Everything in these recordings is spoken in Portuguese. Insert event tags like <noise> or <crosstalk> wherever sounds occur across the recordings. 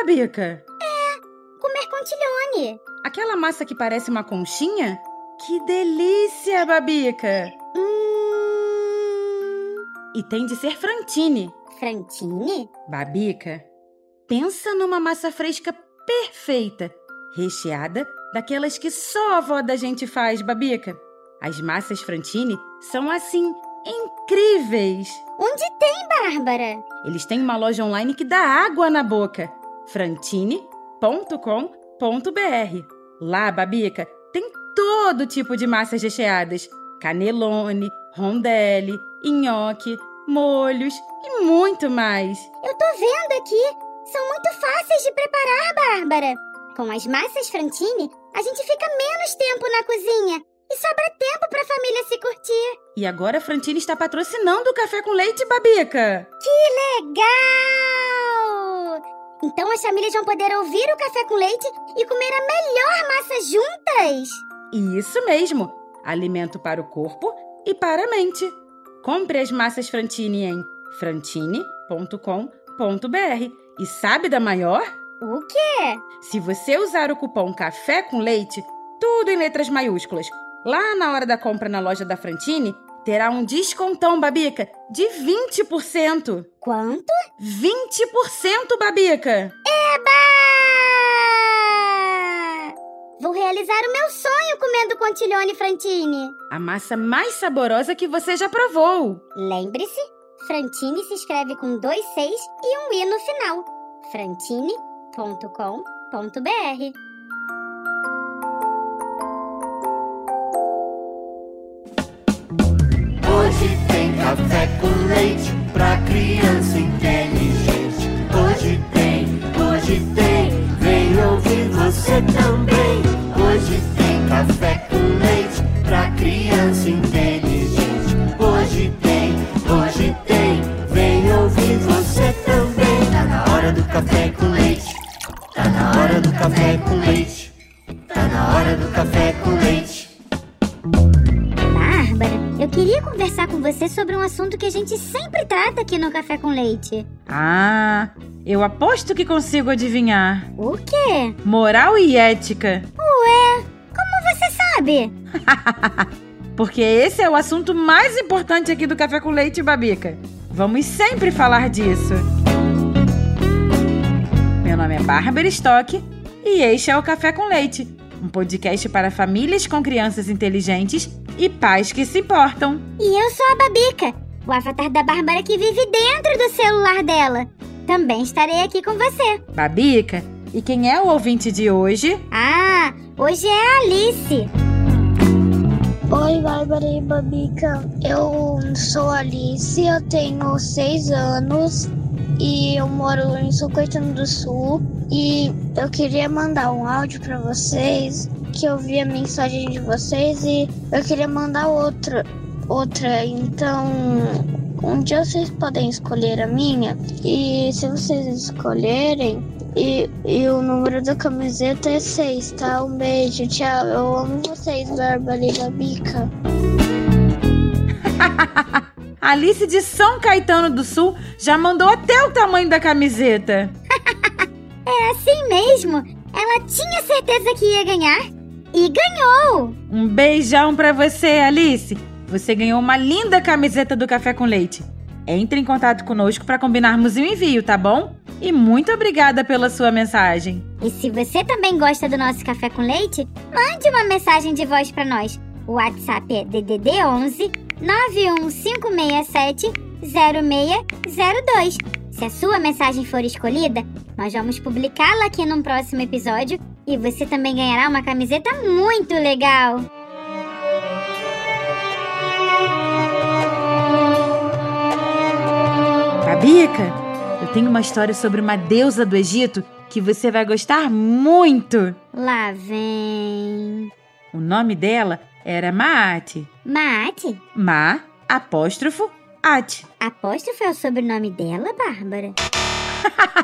Babica? Comer contilhone. Aquela massa que parece uma conchinha? Que delícia, Babica! Hum. E tem de ser frantine. Frantine? Babica, pensa numa massa fresca perfeita, recheada daquelas que só a avó da gente faz, Babica. As massas frantine são assim incríveis. Onde tem, Bárbara? Eles têm uma loja online que dá água na boca. frantine.com.br. Lá, Babica, tem todo tipo de massas recheadas: canelone, rondelli, nhoque, molhos e muito mais. Eu tô vendo aqui. São muito fáceis de preparar, Bárbara. Com as massas Frantine, a gente fica menos tempo na cozinha e sobra tempo pra família se curtir. E agora a Frantine está patrocinando o café com leite, Babica. Legal! Então as famílias vão poder ouvir o café com leite e comer a melhor massa juntas. Isso mesmo! Alimento para o corpo e para a mente. Compre as massas Frantine em frantine.com.br. E sabe da maior? O quê? Se você usar o cupom Café com Leite, tudo em letras maiúsculas, lá na hora da compra na loja da Frantine, terá um descontão, Babica, de 20%. Quanto? 20%, Babica! Eba! Vou realizar o meu sonho comendo contilhone Frantine. A massa mais saborosa que você já provou. Lembre-se, Frantine se escreve com dois seis e um i no final. frantine.com.br café com leite pra criança inteligente. Hoje tem, hoje tem, vem ouvir você também. Aqui no Café com Leite. Ah, eu aposto que consigo adivinhar. O quê? Moral e ética. Ué, como você sabe? <laughs> Porque esse é o assunto mais importante aqui do Café com Leite, Babica. Vamos sempre falar disso. Meu nome é Bárbara Stock e este é o Café com Leite, um podcast para famílias com crianças inteligentes e pais que se importam. E eu sou a Babica, o avatar da Bárbara que vive dentro do celular dela. Também estarei aqui com você. Babica, e quem é o ouvinte de hoje? Ah, hoje é a Alice. Oi, Bárbara e Babica. Eu sou a Alice, eu tenho seis anos e eu moro em São Caetano do Sul. E eu queria mandar um áudio para vocês, que eu vi a mensagem de vocês e eu queria mandar outra. Outra, então um dia vocês podem escolher a minha e se vocês escolherem e, e o número da camiseta é 6, tá? Um beijo, tchau. Eu amo vocês, Bárbara e Babica. <laughs> Alice de São Caetano do Sul já mandou até o tamanho da camiseta. É assim mesmo. Ela tinha certeza que ia ganhar e ganhou. Um beijão pra você, Alice. Você ganhou uma linda camiseta do Café com Leite. Entre em contato conosco para combinarmos o envio, tá bom? E muito obrigada pela sua mensagem. E se você também gosta do nosso café com leite, mande uma mensagem de voz para nós. O WhatsApp é DDD 11 91567 0602. Se a sua mensagem for escolhida, nós vamos publicá-la aqui num próximo episódio e você também ganhará uma camiseta muito legal. Babica, eu tenho uma história sobre uma deusa do Egito que você vai gostar muito. Lá vem. O nome dela era Maate. Mate? Ma, apóstrofo, Ate. Apóstrofo é o sobrenome dela, Bárbara?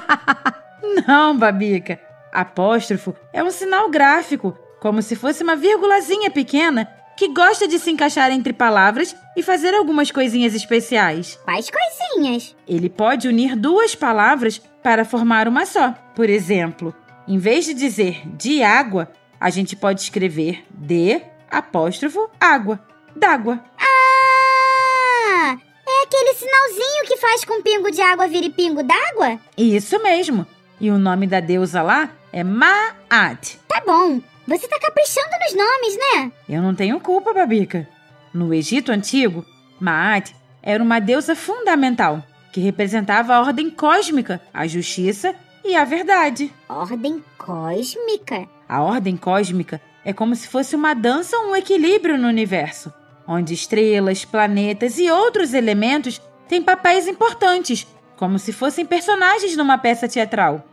<laughs> Não, Babica. Apóstrofo é um sinal gráfico, como se fosse uma vírgulazinha pequena que gosta de se encaixar entre palavras e fazer algumas coisinhas especiais. Quais coisinhas? Ele pode unir duas palavras para formar uma só. Por exemplo, em vez de dizer de água, a gente pode escrever de apóstrofo água, d'água. Ah! É aquele sinalzinho que faz com pingo de água vire pingo d'água? Isso mesmo. E o nome da deusa lá é Maat. Tá bom. Você tá caprichando nos nomes, né? Eu não tenho culpa, Babica. No Egito Antigo, Maat era uma deusa fundamental que representava a ordem cósmica, a justiça e a verdade. Ordem cósmica? A ordem cósmica é como se fosse uma dança ou um equilíbrio no universo, onde estrelas, planetas e outros elementos têm papéis importantes, como se fossem personagens numa peça teatral.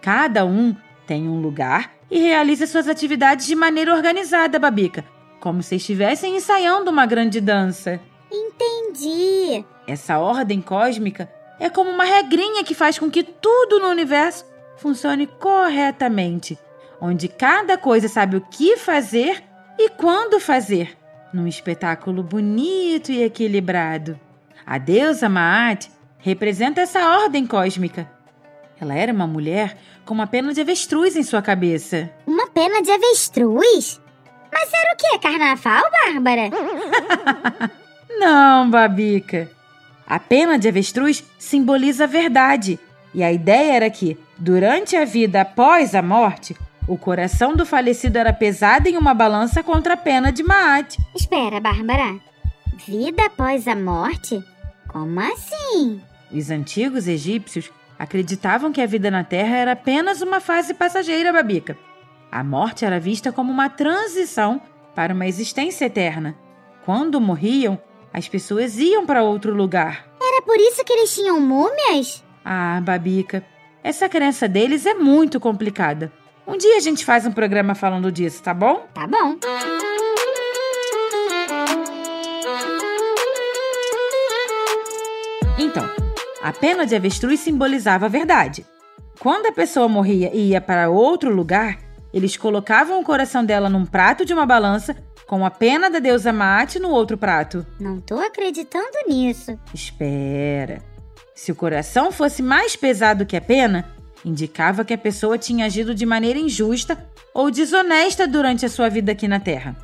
Cada um tem um lugar e realiza suas atividades de maneira organizada, Babica, como se estivessem ensaiando uma grande dança. Entendi. Essa ordem cósmica é como uma regrinha que faz com que tudo no universo funcione corretamente, onde cada coisa sabe o que fazer e quando fazer, num espetáculo bonito e equilibrado. A deusa Maat representa essa ordem cósmica. Ela era uma mulher com uma pena de avestruz em sua cabeça. Uma pena de avestruz? Mas era o que? Carnaval, Bárbara? <laughs> Não, Babica. A pena de avestruz simboliza a verdade. E a ideia era que, durante a vida após a morte, o coração do falecido era pesado em uma balança contra a pena de Maat. Espera, Bárbara. Vida após a morte? Como assim? Os antigos egípcios acreditavam que a vida na Terra era apenas uma fase passageira, Babica. A morte era vista como uma transição para uma existência eterna. Quando morriam, as pessoas iam para outro lugar. Era por isso que eles tinham múmias? Ah, Babica, essa crença deles é muito complicada. Um dia a gente faz um programa falando disso, tá bom? Tá bom. A pena de avestruz simbolizava a verdade. Quando a pessoa morria e ia para outro lugar, eles colocavam o coração dela num prato de uma balança com a pena da deusa Mate no outro prato. Não tô acreditando nisso. Espera. Se o coração fosse mais pesado que a pena, indicava que a pessoa tinha agido de maneira injusta ou desonesta durante a sua vida aqui na Terra.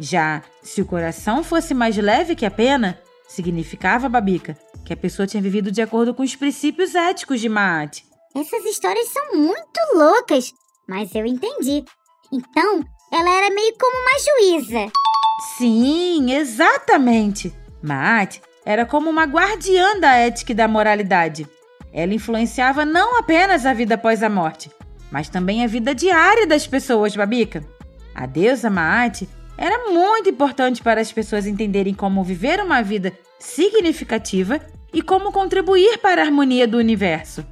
Já se o coração fosse mais leve que a pena, significava, Babica, que a pessoa tinha vivido de acordo com os princípios éticos de Maat. Essas histórias são muito loucas, mas eu entendi. Então, ela era meio como uma juíza. Sim, exatamente. Maat era como uma guardiã da ética e da moralidade. Ela influenciava não apenas a vida após a morte, mas também a vida diária das pessoas, Babica. A deusa Maat era muito importante para as pessoas entenderem como viver uma vida significativa e como contribuir para a harmonia do universo.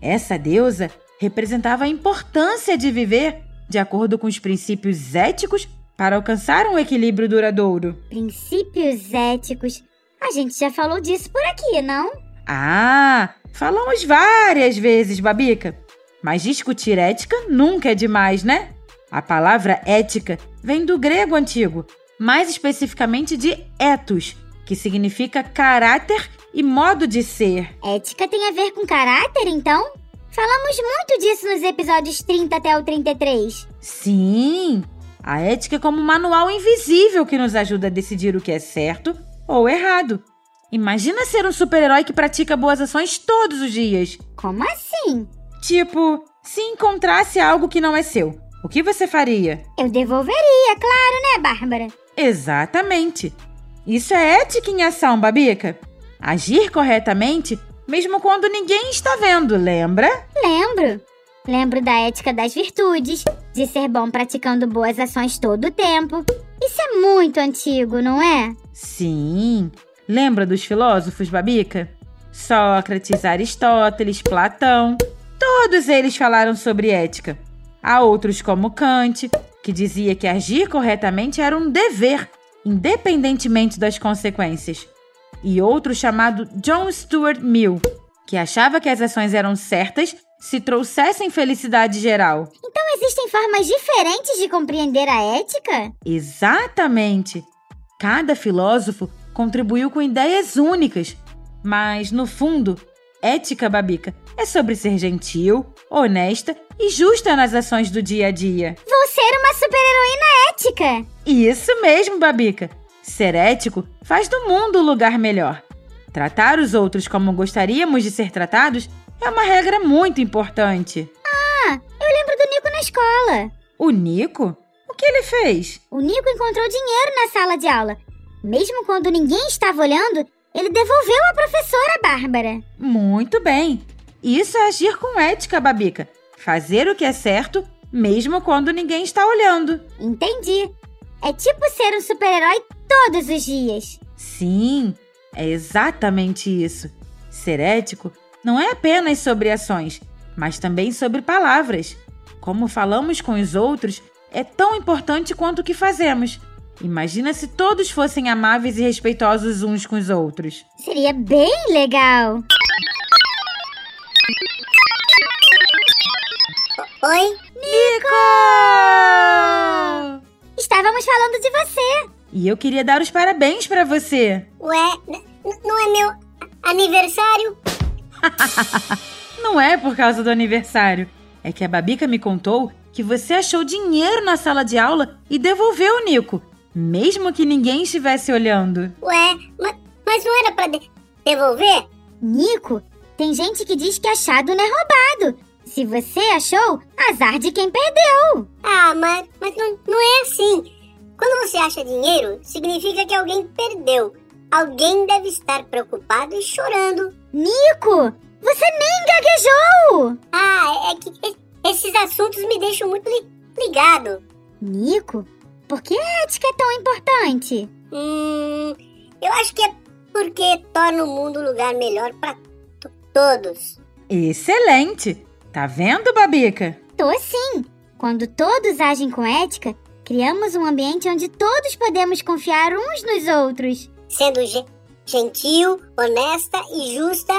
Essa deusa representava a importância de viver de acordo com os princípios éticos para alcançar um equilíbrio duradouro. Princípios éticos. A gente já falou disso por aqui, não? Ah, falamos várias vezes, Babica. Mas discutir ética nunca é demais, né? A palavra ética vem do grego antigo, mais especificamente de ethos, que significa caráter e modo de ser. Ética tem a ver com caráter, então? Falamos muito disso nos episódios 30 até o 33. Sim, a ética é como um manual invisível que nos ajuda a decidir o que é certo ou errado. Imagina ser um super-herói que pratica boas ações todos os dias. Como assim? Tipo, se encontrasse algo que não é seu, o que você faria? Eu devolveria, claro, né, Bárbara? Exatamente. Isso é ética em ação, Babica. Agir corretamente, mesmo quando ninguém está vendo, lembra? Lembro. Lembro da ética das virtudes, de ser bom praticando boas ações todo o tempo. Isso é muito antigo, não é? Sim. Lembra dos filósofos, Babica? Sócrates, Aristóteles, Platão. Todos eles falaram sobre ética. Há outros como Kant, que dizia que agir corretamente era um dever, independentemente das consequências. E outro chamado John Stuart Mill, que achava que as ações eram certas se trouxessem felicidade geral. Então existem formas diferentes de compreender a ética? Exatamente! Cada filósofo contribuiu com ideias únicas, mas, no fundo, ética, Babica, é sobre ser gentil, honesta e justa nas ações do dia a dia. Vou ser uma super-heroína ética! Isso mesmo, Babica! Ser ético faz do mundo um lugar melhor. Tratar os outros como gostaríamos de ser tratados é uma regra muito importante. Ah, eu lembro do Nico na escola. O Nico? O que ele fez? O Nico encontrou dinheiro na sala de aula. Mesmo quando ninguém estava olhando, ele devolveu à professora Bárbara. Muito bem. Isso é agir com ética, Babica. Fazer o que é certo, mesmo quando ninguém está olhando. Entendi. É tipo ser um super-herói todos os dias. Sim, é exatamente isso. Ser ético não é apenas sobre ações, mas também sobre palavras. Como falamos com os outros é tão importante quanto o que fazemos. Imagina se todos fossem amáveis e respeitosos uns com os outros. Seria bem legal. Oi? Nico! Estávamos falando de você. E eu queria dar os parabéns para você. Ué, não é meu aniversário? <laughs> Não é por causa do aniversário. É que a Babica me contou que você achou dinheiro na sala de aula e devolveu o Nico, mesmo que ninguém estivesse olhando. Ué, ma- mas não era pra de- devolver? Nico, tem gente que diz que achado não é roubado. Se você achou, azar de quem perdeu. Ah, mas, mas não, não é assim. Quando você acha dinheiro, significa que alguém perdeu. Alguém deve estar preocupado e chorando. Nico, você nem gaguejou. Ah, é que esses assuntos me deixam muito li- ligado. Nico, por que a ética é tão importante? Hum, eu acho que é porque torna o mundo um lugar melhor para todos. Excelente! Tá vendo, Babica? Tô sim. Quando todos agem com ética, criamos um ambiente onde todos podemos confiar uns nos outros. Sendo ge- gentil, honesta e justa,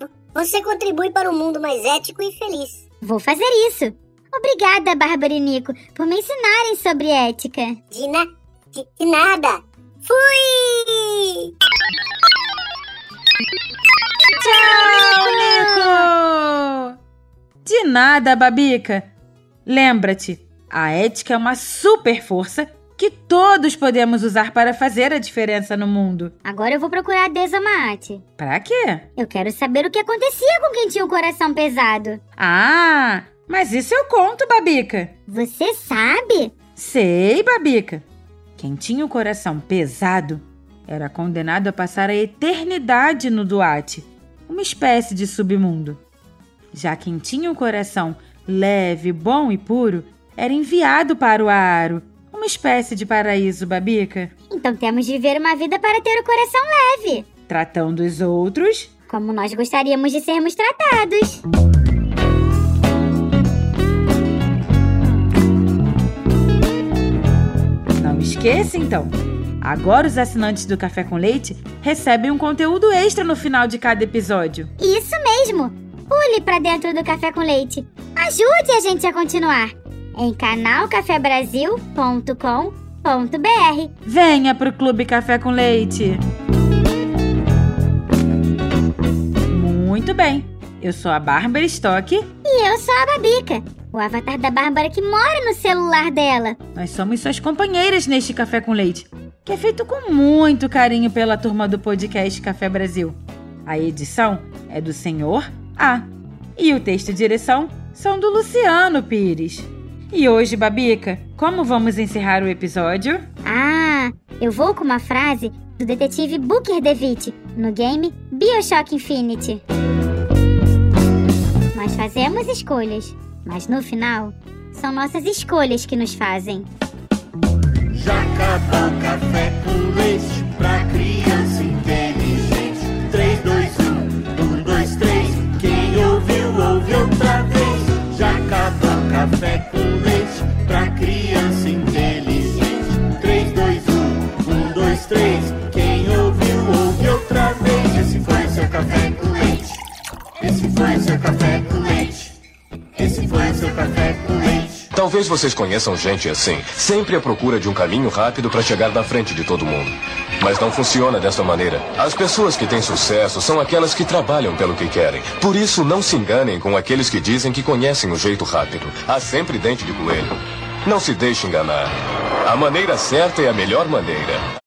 vo- você contribui para um mundo mais ético e feliz. Vou fazer isso. Obrigada, Bárbara e Nico, por me ensinarem sobre ética. De, na de, de nada. Fui! Tchau, Nico! De nada, Babica. Lembra-te, a ética é uma super força que todos podemos usar para fazer a diferença no mundo. Agora eu vou procurar a Deza Maate. Pra quê? Eu quero saber o que acontecia com quem tinha o coração pesado. Ah, mas isso eu conto, Babica. Você sabe? Sei, Babica. Quem tinha o coração pesado era condenado a passar a eternidade no Duarte, uma espécie de submundo. Já quem tinha o coração leve, bom e puro era enviado para o Aro, uma espécie de paraíso, Babica, Então temos de viver uma vida para ter o coração leve, tratando os outros. como nós gostaríamos de sermos tratados. Não esqueça, então. Agora os assinantes do Café com Leite recebem um conteúdo extra no final de cada episódio. Isso mesmo! Pule para dentro do Café com Leite. Ajude a gente a continuar em canalcafebrasil.com.br. Venha pro Clube Café com Leite. Muito bem. Eu sou a Bárbara Stock. E eu sou a Babica, o avatar da Bárbara que mora no celular dela. Nós somos suas companheiras neste Café com Leite, que é feito com muito carinho pela turma do podcast Café Brasil. A edição é do Senhor A. E o texto e direção são do Luciano Pires. E hoje, Babica, como vamos encerrar o episódio? Ah, eu vou com uma frase do detetive Booker DeWitt no game BioShock Infinite. Nós fazemos escolhas, mas no final, são nossas escolhas que nos fazem. Já acabou o café com leite pra criança inteligente. 3, 2, 1, 1, 2, 3. Quem ouviu, ouve outra vez. Café com leite pra criança inteligente. 3, 2, 1, 1, 2, 3. Quem ouviu, ouve outra vez. Esse foi o seu café com leite. Esse foi o seu café com leite. Esse foi o seu café com leite. Talvez vocês conheçam gente assim, sempre à procura de um caminho rápido para chegar na frente de todo mundo. Mas não funciona dessa maneira. As pessoas que têm sucesso são aquelas que trabalham pelo que querem. Por isso, não se enganem com aqueles que dizem que conhecem o jeito rápido. Há sempre dente de coelho. Não se deixe enganar. A maneira certa é a melhor maneira.